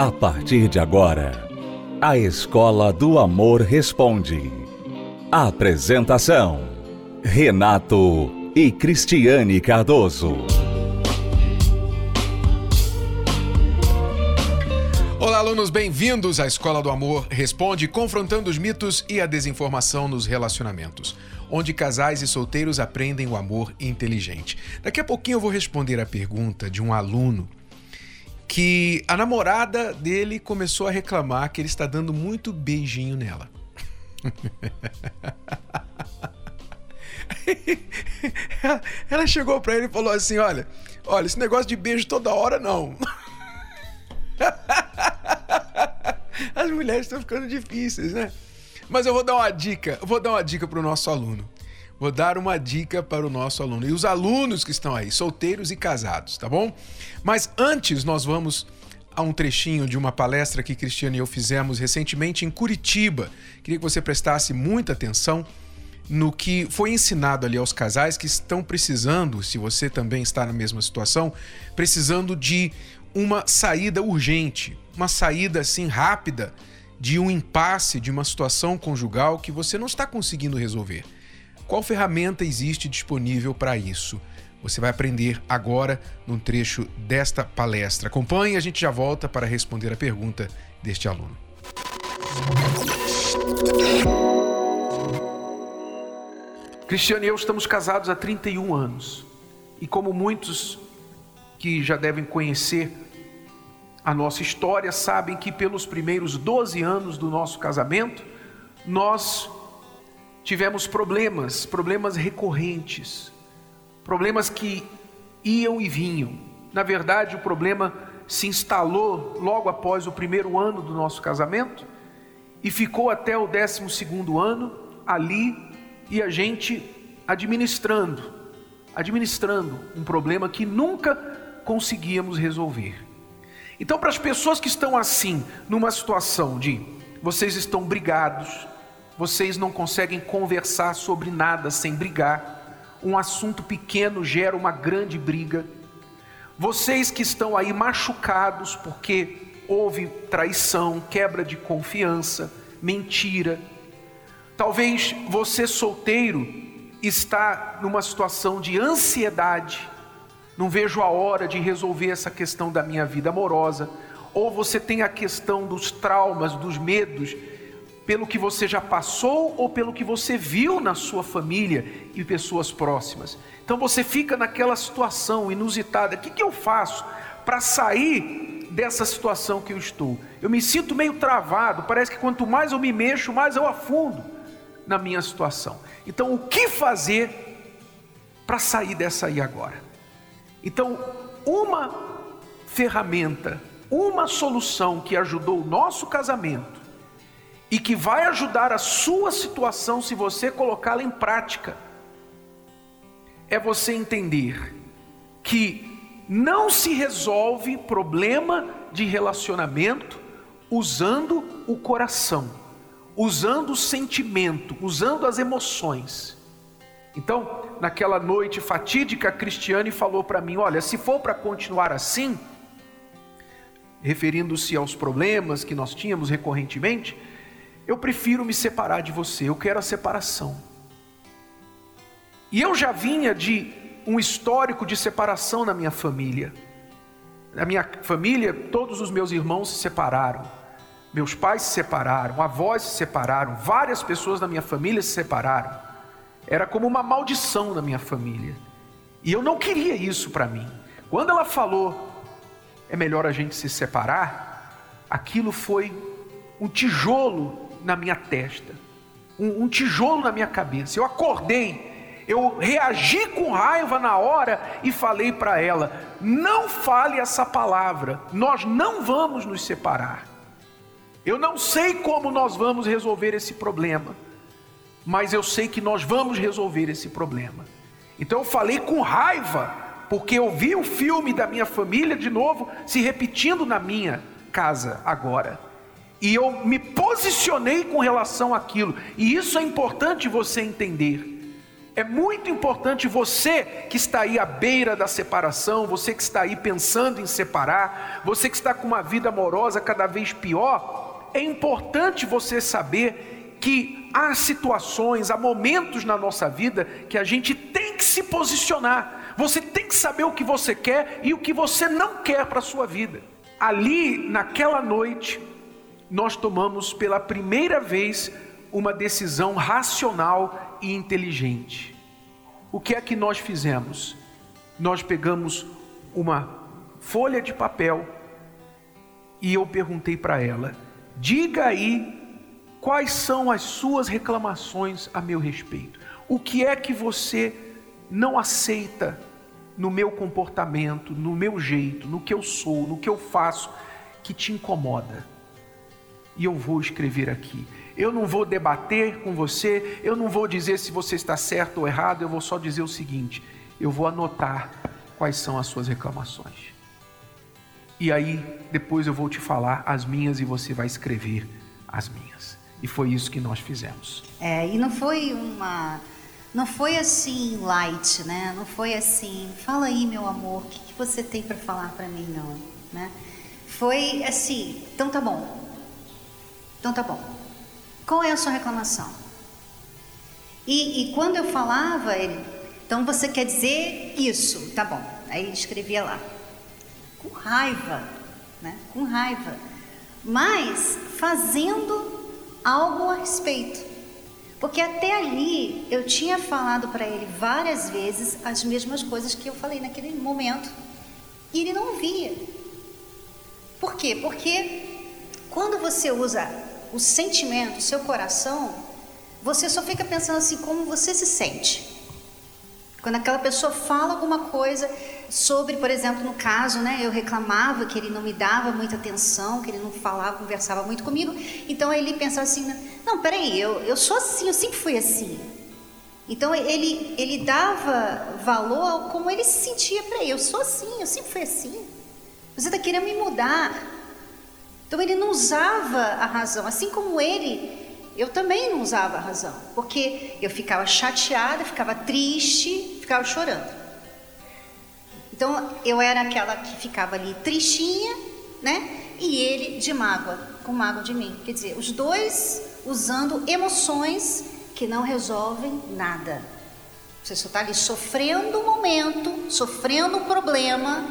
A partir de agora, a Escola do Amor Responde. Apresentação: Renato e Cristiane Cardoso. Olá, alunos, bem-vindos à Escola do Amor Responde, confrontando os mitos e a desinformação nos relacionamentos, onde casais e solteiros aprendem o amor inteligente. Daqui a pouquinho eu vou responder a pergunta de um aluno que a namorada dele começou a reclamar que ele está dando muito beijinho nela. Ela chegou para ele e falou assim: Olha, olha, esse negócio de beijo toda hora não. As mulheres estão ficando difíceis, né? Mas eu vou dar uma dica, vou dar uma dica para o nosso aluno. Vou dar uma dica para o nosso aluno e os alunos que estão aí, solteiros e casados, tá bom? Mas antes nós vamos a um trechinho de uma palestra que Cristiane e eu fizemos recentemente em Curitiba. Queria que você prestasse muita atenção no que foi ensinado ali aos casais que estão precisando, se você também está na mesma situação, precisando de uma saída urgente, uma saída assim rápida de um impasse, de uma situação conjugal que você não está conseguindo resolver. Qual ferramenta existe disponível para isso? Você vai aprender agora num trecho desta palestra. Acompanhe, a gente já volta para responder a pergunta deste aluno. Cristiano e eu estamos casados há 31 anos. E como muitos que já devem conhecer a nossa história sabem que pelos primeiros 12 anos do nosso casamento, nós tivemos problemas, problemas recorrentes, problemas que iam e vinham. Na verdade, o problema se instalou logo após o primeiro ano do nosso casamento e ficou até o décimo segundo ano ali e a gente administrando, administrando um problema que nunca conseguíamos resolver. Então, para as pessoas que estão assim, numa situação de vocês estão brigados, vocês não conseguem conversar sobre nada sem brigar, um assunto pequeno gera uma grande briga. Vocês que estão aí machucados porque houve traição, quebra de confiança, mentira. Talvez você solteiro está numa situação de ansiedade. Não vejo a hora de resolver essa questão da minha vida amorosa. Ou você tem a questão dos traumas, dos medos pelo que você já passou ou pelo que você viu na sua família e pessoas próximas. Então você fica naquela situação inusitada: o que, que eu faço para sair dessa situação que eu estou? Eu me sinto meio travado, parece que quanto mais eu me mexo, mais eu afundo na minha situação. Então, o que fazer para sair dessa aí agora? Então, uma ferramenta, uma solução que ajudou o nosso casamento e que vai ajudar a sua situação se você colocá-la em prática, é você entender que não se resolve problema de relacionamento usando o coração, usando o sentimento, usando as emoções. Então, naquela noite fatídica, a Cristiane falou para mim: Olha, se for para continuar assim, referindo-se aos problemas que nós tínhamos recorrentemente, eu prefiro me separar de você, eu quero a separação. E eu já vinha de um histórico de separação na minha família. Na minha família, todos os meus irmãos se separaram, meus pais se separaram, avós se separaram, várias pessoas da minha família se separaram. Era como uma maldição na minha família. E eu não queria isso para mim. Quando ela falou, é melhor a gente se separar, aquilo foi um tijolo na minha testa, um, um tijolo na minha cabeça. Eu acordei, eu reagi com raiva na hora e falei para ela: não fale essa palavra, nós não vamos nos separar. Eu não sei como nós vamos resolver esse problema, mas eu sei que nós vamos resolver esse problema. Então eu falei com raiva, porque eu vi o filme da minha família de novo se repetindo na minha casa agora e eu me posicionei com relação àquilo, e isso é importante você entender. É muito importante você que está aí à beira da separação, você que está aí pensando em separar, você que está com uma vida amorosa cada vez pior, é importante você saber que há situações, há momentos na nossa vida que a gente tem que se posicionar. Você tem que saber o que você quer e o que você não quer para a sua vida. Ali, naquela noite, nós tomamos pela primeira vez uma decisão racional e inteligente. O que é que nós fizemos? Nós pegamos uma folha de papel e eu perguntei para ela: diga aí quais são as suas reclamações a meu respeito. O que é que você não aceita no meu comportamento, no meu jeito, no que eu sou, no que eu faço, que te incomoda? E eu vou escrever aqui. Eu não vou debater com você, eu não vou dizer se você está certo ou errado, eu vou só dizer o seguinte: eu vou anotar quais são as suas reclamações. E aí, depois eu vou te falar as minhas e você vai escrever as minhas. E foi isso que nós fizemos. É, e não foi uma. Não foi assim light, né? Não foi assim, fala aí, meu amor, o que, que você tem para falar para mim, não, né? Foi assim, então tá bom. Então tá bom. Qual é a sua reclamação? E, e quando eu falava, ele, então você quer dizer isso, tá bom. Aí ele escrevia lá, com raiva, né? Com raiva, mas fazendo algo a respeito. Porque até ali eu tinha falado para ele várias vezes as mesmas coisas que eu falei naquele momento. E ele não via. Por quê? Porque quando você usa o sentimento, o seu coração, você só fica pensando assim como você se sente. Quando aquela pessoa fala alguma coisa sobre, por exemplo, no caso, né, eu reclamava que ele não me dava muita atenção, que ele não falava, conversava muito comigo, então ele pensava assim, não, peraí, eu, eu sou assim, eu sempre fui assim. Então ele, ele dava valor ao como ele se sentia ele, eu sou assim, eu sempre fui assim. Você está querendo me mudar, então ele não usava a razão, assim como ele, eu também não usava a razão, porque eu ficava chateada, ficava triste, ficava chorando. Então eu era aquela que ficava ali tristinha, né? E ele de mágoa, com mágoa de mim. Quer dizer, os dois usando emoções que não resolvem nada. Você só está ali sofrendo um momento, sofrendo um problema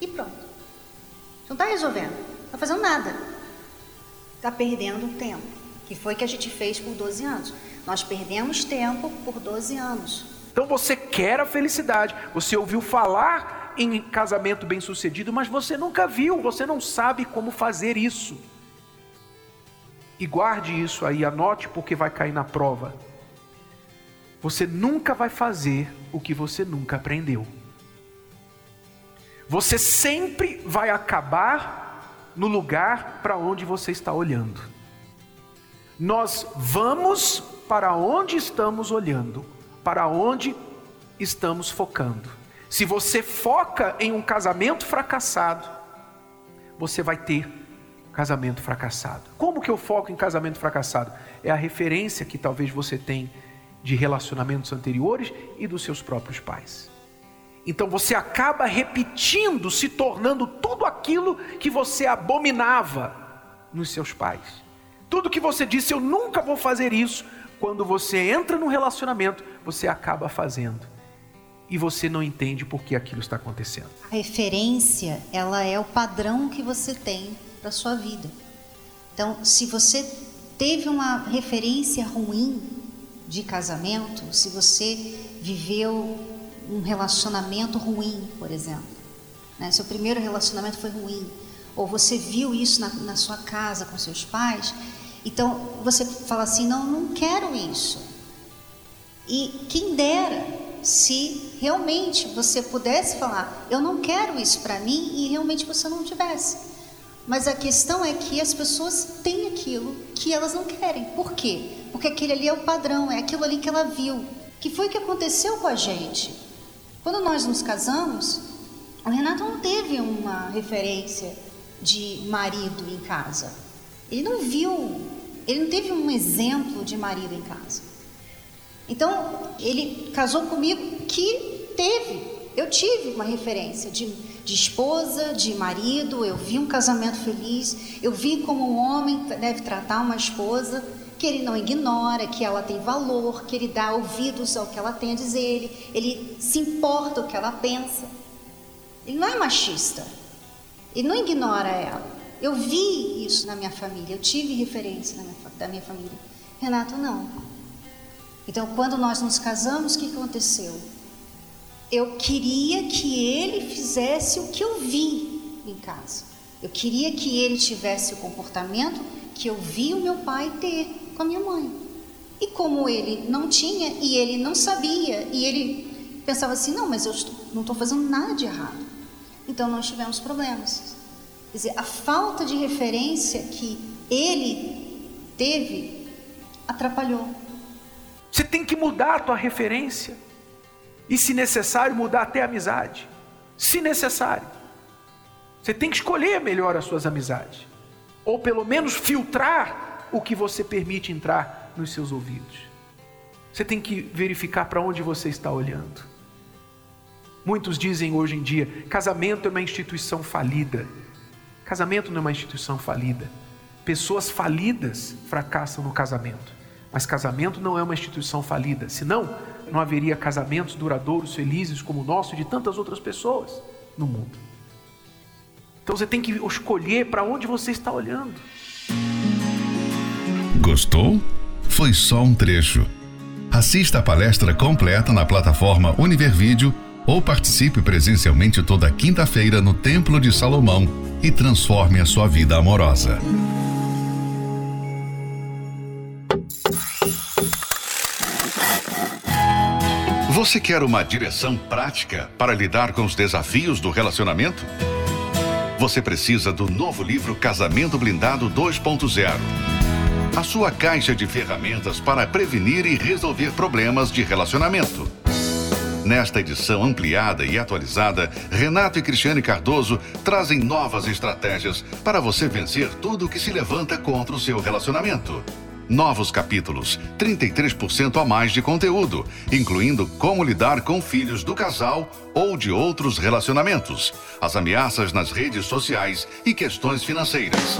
e pronto. Não está resolvendo está fazendo nada. Está perdendo tempo. Que foi que a gente fez por 12 anos. Nós perdemos tempo por 12 anos. Então você quer a felicidade. Você ouviu falar em casamento bem-sucedido, mas você nunca viu, você não sabe como fazer isso. E guarde isso aí, anote porque vai cair na prova. Você nunca vai fazer o que você nunca aprendeu. Você sempre vai acabar no lugar para onde você está olhando. Nós vamos para onde estamos olhando, para onde estamos focando. Se você foca em um casamento fracassado, você vai ter casamento fracassado. Como que eu foco em casamento fracassado? É a referência que talvez você tem de relacionamentos anteriores e dos seus próprios pais. Então você acaba repetindo, se tornando tudo aquilo que você abominava nos seus pais. Tudo que você disse, eu nunca vou fazer isso, quando você entra no relacionamento, você acaba fazendo. E você não entende por que aquilo está acontecendo. A referência, ela é o padrão que você tem para sua vida. Então, se você teve uma referência ruim de casamento, se você viveu um relacionamento ruim, por exemplo. Né? Seu primeiro relacionamento foi ruim. Ou você viu isso na, na sua casa com seus pais. Então você fala assim: não, não quero isso. E quem dera se realmente você pudesse falar: eu não quero isso para mim e realmente você não tivesse. Mas a questão é que as pessoas têm aquilo que elas não querem. Por quê? Porque aquele ali é o padrão, é aquilo ali que ela viu. Que foi o que aconteceu com a gente. Quando nós nos casamos, o Renato não teve uma referência de marido em casa. Ele não viu, ele não teve um exemplo de marido em casa. Então, ele casou comigo que teve, eu tive uma referência de, de esposa, de marido, eu vi um casamento feliz, eu vi como um homem deve tratar uma esposa, que ele não ignora, que ela tem valor, que ele dá ouvidos ao que ela tem a dizer, ele, ele se importa o que ela pensa. Ele não é machista, ele não ignora ela. Eu vi isso na minha família, eu tive referência minha, da minha família. Renato, não. Então, quando nós nos casamos, o que aconteceu? Eu queria que ele fizesse o que eu vi em casa. Eu queria que ele tivesse o comportamento que eu vi o meu pai ter com a minha mãe. E como ele não tinha e ele não sabia e ele pensava assim, não, mas eu não estou fazendo nada de errado. Então nós tivemos problemas. Quer dizer, a falta de referência que ele teve atrapalhou. Você tem que mudar a tua referência. E, se necessário, mudar até a amizade. Se necessário. Você tem que escolher melhor as suas amizades. Ou pelo menos filtrar o que você permite entrar nos seus ouvidos. Você tem que verificar para onde você está olhando. Muitos dizem hoje em dia: casamento é uma instituição falida. Casamento não é uma instituição falida. Pessoas falidas fracassam no casamento. Mas casamento não é uma instituição falida, senão não haveria casamentos duradouros, felizes como o nosso e de tantas outras pessoas no mundo. Então você tem que escolher para onde você está olhando. Gostou? Foi só um trecho. Assista a palestra completa na plataforma Univervídeo ou participe presencialmente toda quinta-feira no Templo de Salomão e transforme a sua vida amorosa. Você quer uma direção prática para lidar com os desafios do relacionamento? Você precisa do novo livro Casamento Blindado 2.0. A sua caixa de ferramentas para prevenir e resolver problemas de relacionamento. Nesta edição ampliada e atualizada, Renato e Cristiane Cardoso trazem novas estratégias para você vencer tudo o que se levanta contra o seu relacionamento. Novos capítulos, 33% a mais de conteúdo, incluindo como lidar com filhos do casal ou de outros relacionamentos, as ameaças nas redes sociais e questões financeiras.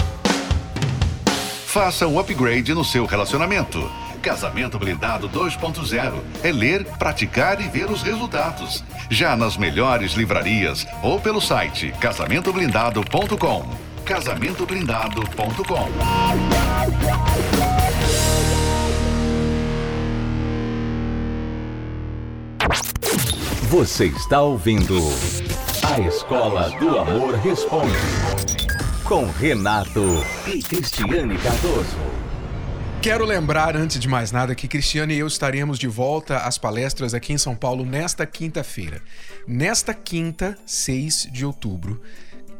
Faça um upgrade no seu relacionamento. Casamento Blindado 2.0 é ler, praticar e ver os resultados. Já nas melhores livrarias ou pelo site casamentoblindado.com. Casamentoblindado.com. Você está ouvindo A Escola do Amor Responde com Renato e Cristiane Cardoso. Quero lembrar, antes de mais nada, que Cristiane e eu estaremos de volta às palestras aqui em São Paulo nesta quinta-feira. Nesta quinta, 6 de outubro,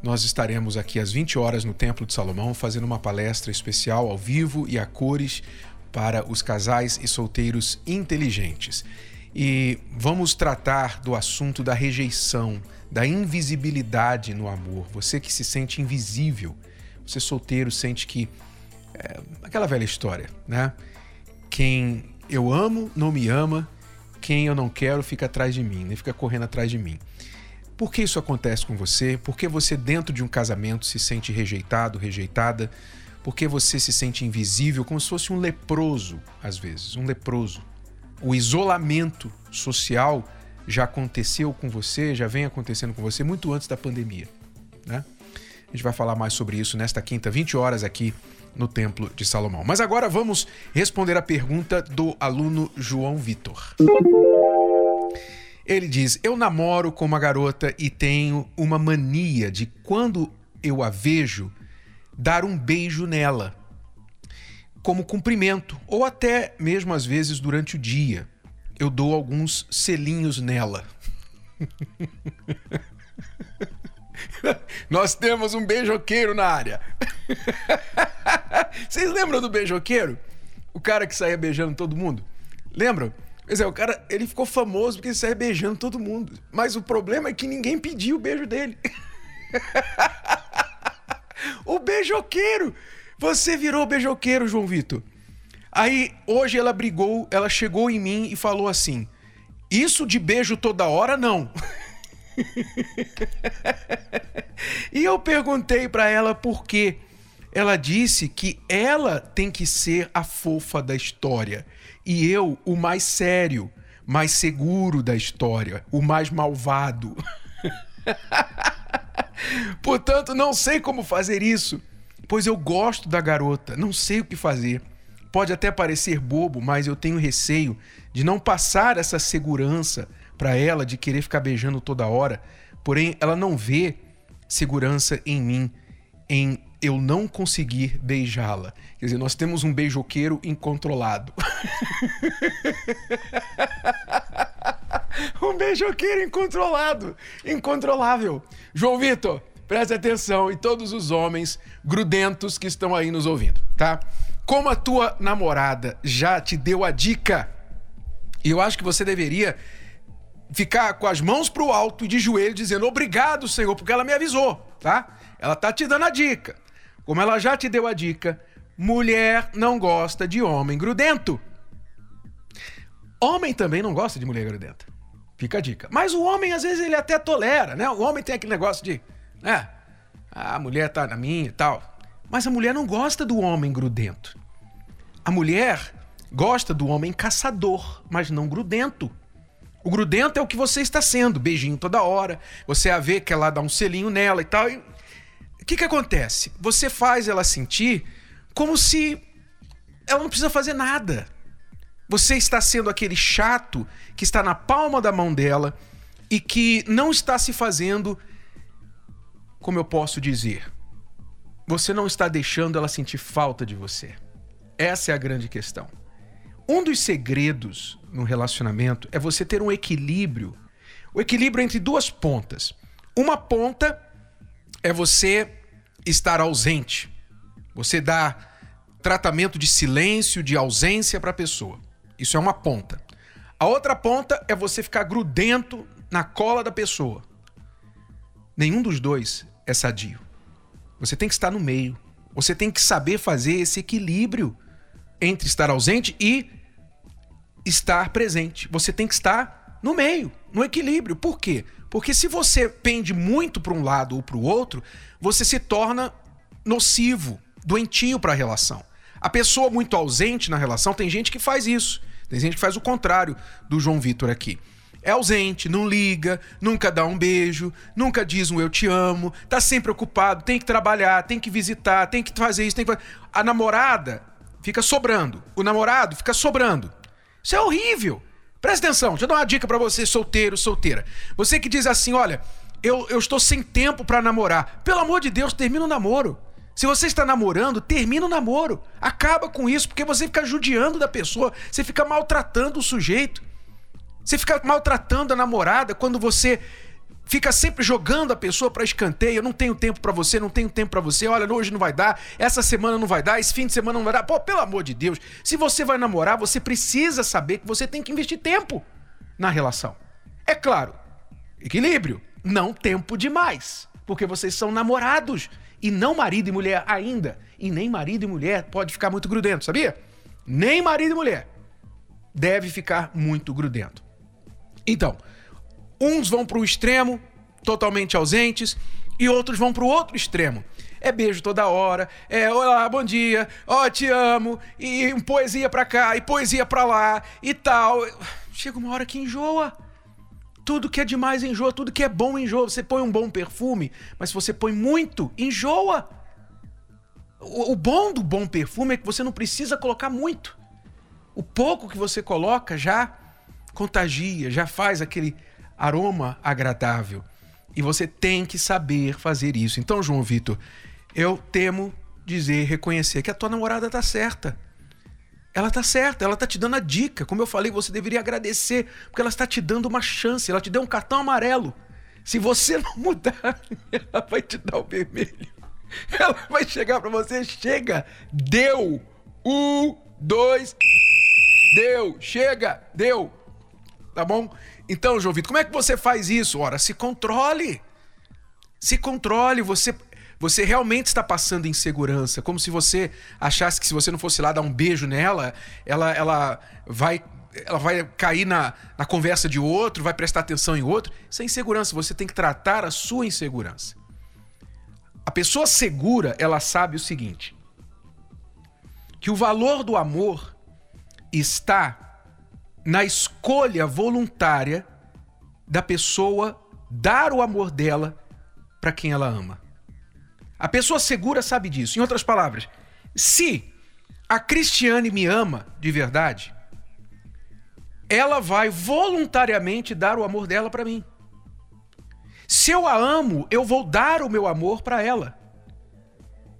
nós estaremos aqui às 20 horas no Templo de Salomão fazendo uma palestra especial ao vivo e a cores para os casais e solteiros inteligentes. E vamos tratar do assunto da rejeição, da invisibilidade no amor. Você que se sente invisível, você solteiro sente que. É, aquela velha história, né? Quem eu amo não me ama, quem eu não quero fica atrás de mim, nem fica correndo atrás de mim. Por que isso acontece com você? Por que você, dentro de um casamento, se sente rejeitado, rejeitada? Por que você se sente invisível, como se fosse um leproso, às vezes, um leproso? o isolamento social já aconteceu com você, já vem acontecendo com você muito antes da pandemia. Né? A gente vai falar mais sobre isso nesta quinta, 20 horas aqui no Templo de Salomão. Mas agora vamos responder a pergunta do aluno João Vitor. Ele diz: Eu namoro com uma garota e tenho uma mania de quando eu a vejo, dar um beijo nela como cumprimento, ou até mesmo às vezes durante o dia. Eu dou alguns selinhos nela. Nós temos um beijoqueiro na área. Vocês lembram do beijoqueiro? O cara que saía beijando todo mundo? Lembram? Pois é, o cara, ele ficou famoso porque ele saía beijando todo mundo. Mas o problema é que ninguém pediu o beijo dele. o beijoqueiro você virou beijoqueiro, João Vitor. Aí hoje ela brigou, ela chegou em mim e falou assim: Isso de beijo toda hora, não. e eu perguntei para ela por quê. Ela disse que ela tem que ser a fofa da história e eu o mais sério, mais seguro da história, o mais malvado. Portanto, não sei como fazer isso, pois eu gosto da garota, não sei o que fazer. Pode até parecer bobo, mas eu tenho receio de não passar essa segurança para ela de querer ficar beijando toda hora. Porém, ela não vê segurança em mim, em eu não conseguir beijá-la. Quer dizer, nós temos um beijoqueiro incontrolado. um beijoqueiro incontrolado, incontrolável. João Vitor, preste atenção e todos os homens grudentos que estão aí nos ouvindo, tá? Como a tua namorada já te deu a dica, eu acho que você deveria ficar com as mãos pro alto e de joelho dizendo obrigado, Senhor, porque ela me avisou, tá? Ela tá te dando a dica. Como ela já te deu a dica, mulher não gosta de homem grudento. Homem também não gosta de mulher grudenta. Fica a dica. Mas o homem, às vezes, ele até tolera, né? O homem tem aquele negócio de, né? Ah, a mulher tá na minha e tal. Mas a mulher não gosta do homem grudento. A mulher gosta do homem caçador, mas não grudento. O grudento é o que você está sendo, beijinho toda hora. Você a vê que ela dá um selinho nela e tal. O que, que acontece? Você faz ela sentir como se ela não precisa fazer nada. Você está sendo aquele chato que está na palma da mão dela e que não está se fazendo, como eu posso dizer, você não está deixando ela sentir falta de você. Essa é a grande questão. Um dos segredos no relacionamento é você ter um equilíbrio. O equilíbrio entre duas pontas. Uma ponta é você estar ausente. Você dá tratamento de silêncio, de ausência para a pessoa. Isso é uma ponta. A outra ponta é você ficar grudento na cola da pessoa. Nenhum dos dois é sadio. Você tem que estar no meio. Você tem que saber fazer esse equilíbrio entre estar ausente e estar presente. Você tem que estar no meio, no equilíbrio. Por quê? Porque se você pende muito para um lado ou para o outro, você se torna nocivo, doentio para a relação. A pessoa muito ausente na relação, tem gente que faz isso. Tem gente que faz o contrário do João Vitor aqui é ausente, não liga, nunca dá um beijo, nunca diz um eu te amo, tá sempre ocupado, tem que trabalhar, tem que visitar, tem que fazer isso, tem que fazer... A namorada fica sobrando, o namorado fica sobrando. Isso é horrível. Presta atenção, deixa eu dar uma dica para você, solteiro, solteira. Você que diz assim, olha, eu, eu estou sem tempo para namorar. Pelo amor de Deus, termina o namoro. Se você está namorando, termina o namoro. Acaba com isso, porque você fica judiando da pessoa, você fica maltratando o sujeito. Você fica maltratando a namorada quando você fica sempre jogando a pessoa para escanteio. Eu não tenho tempo para você, não tenho tempo para você. Olha, hoje não vai dar, essa semana não vai dar, esse fim de semana não vai dar. Pô, pelo amor de Deus, se você vai namorar, você precisa saber que você tem que investir tempo na relação. É claro, equilíbrio, não tempo demais, porque vocês são namorados e não marido e mulher ainda. E nem marido e mulher pode ficar muito grudento, sabia? Nem marido e mulher deve ficar muito grudento. Então, uns vão para o extremo, totalmente ausentes, e outros vão para o outro extremo. É beijo toda hora, é olá, bom dia, ó, oh, te amo, e poesia para cá, e poesia para lá, e tal. Chega uma hora que enjoa. Tudo que é demais enjoa, tudo que é bom enjoa. Você põe um bom perfume, mas se você põe muito, enjoa. O, o bom do bom perfume é que você não precisa colocar muito. O pouco que você coloca já contagia, já faz aquele aroma agradável. E você tem que saber fazer isso. Então, João Vitor, eu temo dizer, reconhecer que a tua namorada tá certa. Ela tá certa, ela tá te dando a dica. Como eu falei, você deveria agradecer, porque ela está te dando uma chance, ela te deu um cartão amarelo. Se você não mudar, ela vai te dar o vermelho. Ela vai chegar para você, chega, deu, um, dois, deu, chega, deu tá bom? Então, João Vitor, como é que você faz isso? Ora, se controle. Se controle, você Você realmente está passando insegurança, como se você achasse que se você não fosse lá dar um beijo nela, ela, ela vai ela vai cair na, na conversa de outro, vai prestar atenção em outro. Isso é insegurança. Você tem que tratar a sua insegurança. A pessoa segura, ela sabe o seguinte: que o valor do amor está na escolha voluntária da pessoa dar o amor dela para quem ela ama. A pessoa segura sabe disso. Em outras palavras, se a Cristiane me ama de verdade, ela vai voluntariamente dar o amor dela para mim. Se eu a amo, eu vou dar o meu amor para ela.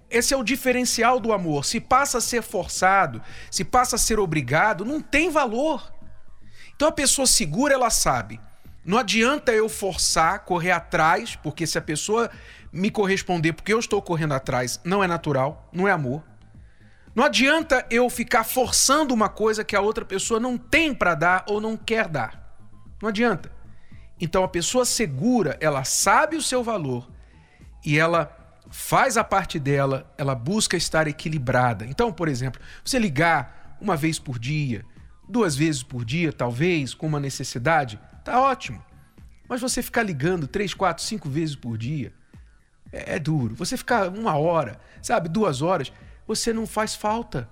Esse é o diferencial do amor. Se passa a ser forçado, se passa a ser obrigado, não tem valor. Então a pessoa segura, ela sabe. Não adianta eu forçar, correr atrás, porque se a pessoa me corresponder porque eu estou correndo atrás, não é natural, não é amor. Não adianta eu ficar forçando uma coisa que a outra pessoa não tem para dar ou não quer dar. Não adianta. Então a pessoa segura, ela sabe o seu valor e ela faz a parte dela, ela busca estar equilibrada. Então, por exemplo, você ligar uma vez por dia, duas vezes por dia, talvez, com uma necessidade, tá ótimo. Mas você ficar ligando três, quatro, cinco vezes por dia é, é duro. Você ficar uma hora, sabe, duas horas, você não faz falta.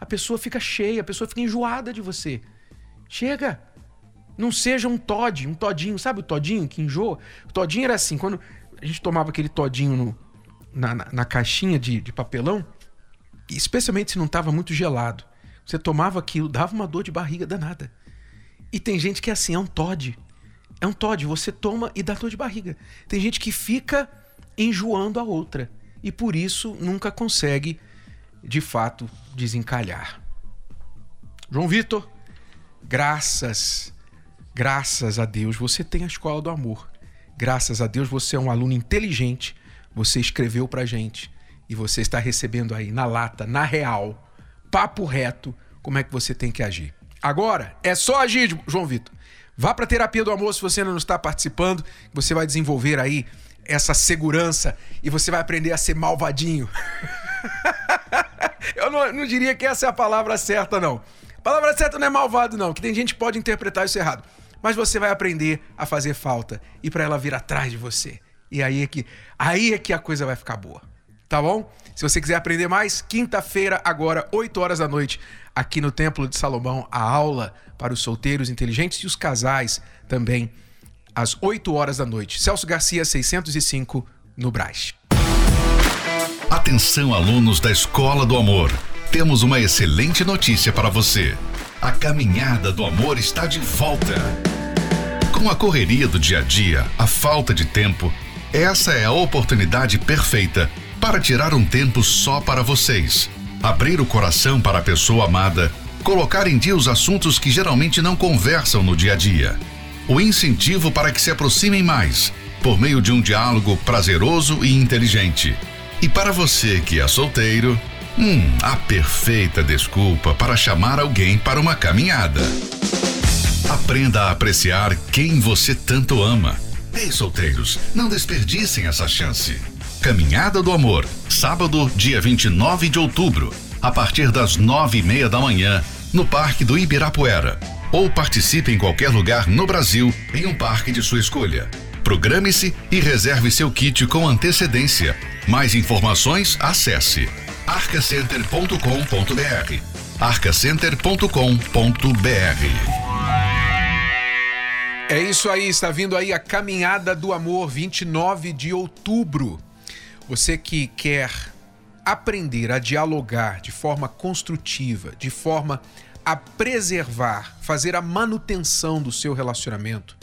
A pessoa fica cheia, a pessoa fica enjoada de você. Chega. Não seja um Todd, um todinho, sabe o todinho que enjoa? O todinho era assim, quando a gente tomava aquele todinho no, na, na, na, caixinha de, de papelão, especialmente se não estava muito gelado. Você tomava aquilo, dava uma dor de barriga danada. E tem gente que é assim, é um Todd. É um Todd, você toma e dá dor de barriga. Tem gente que fica enjoando a outra e por isso nunca consegue, de fato, desencalhar. João Vitor, graças Graças a Deus você tem a escola do amor. Graças a Deus você é um aluno inteligente. Você escreveu pra gente e você está recebendo aí na lata, na real, papo reto, como é que você tem que agir. Agora é só agir, João Vitor. Vá para terapia do amor se você não está participando, você vai desenvolver aí essa segurança e você vai aprender a ser malvadinho. Eu não, não, diria que essa é a palavra certa, não. A palavra certa não é malvado, não, que tem gente que pode interpretar isso errado mas você vai aprender a fazer falta e para ela vir atrás de você. E aí é que aí é que a coisa vai ficar boa. Tá bom? Se você quiser aprender mais, quinta-feira agora, 8 horas da noite, aqui no Templo de Salomão, a aula para os solteiros inteligentes e os casais também às 8 horas da noite. Celso Garcia 605 no Brás. Atenção alunos da Escola do Amor. Temos uma excelente notícia para você. A caminhada do amor está de volta. Com a correria do dia a dia, a falta de tempo, essa é a oportunidade perfeita para tirar um tempo só para vocês. Abrir o coração para a pessoa amada, colocar em dia os assuntos que geralmente não conversam no dia a dia. O incentivo para que se aproximem mais, por meio de um diálogo prazeroso e inteligente. E para você que é solteiro, hum, a perfeita desculpa para chamar alguém para uma caminhada. Aprenda a apreciar quem você tanto ama. Ei, solteiros, não desperdicem essa chance. Caminhada do Amor, sábado, dia 29 de outubro, a partir das nove e meia da manhã, no Parque do Ibirapuera. Ou participe em qualquer lugar no Brasil, em um parque de sua escolha. Programe-se e reserve seu kit com antecedência. Mais informações, acesse arcacenter.com.br. arcacenter.com.br é isso aí, está vindo aí a Caminhada do Amor, 29 de outubro. Você que quer aprender a dialogar de forma construtiva, de forma a preservar, fazer a manutenção do seu relacionamento,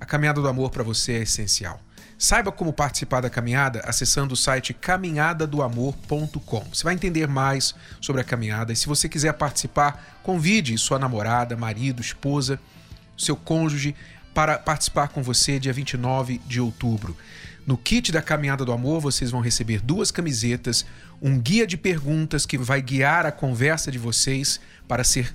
a Caminhada do Amor para você é essencial. Saiba como participar da caminhada acessando o site caminhadadoamor.com. Você vai entender mais sobre a caminhada e se você quiser participar, convide sua namorada, marido, esposa, seu cônjuge para participar com você dia 29 de outubro. No kit da Caminhada do Amor, vocês vão receber duas camisetas, um guia de perguntas que vai guiar a conversa de vocês para ser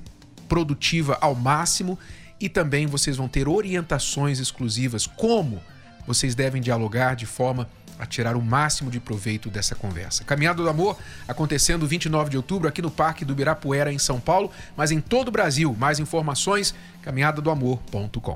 produtiva ao máximo e também vocês vão ter orientações exclusivas como vocês devem dialogar de forma a tirar o máximo de proveito dessa conversa. Caminhada do Amor acontecendo 29 de outubro aqui no Parque do Ibirapuera, em São Paulo, mas em todo o Brasil. Mais informações, caminhadadoamor.com.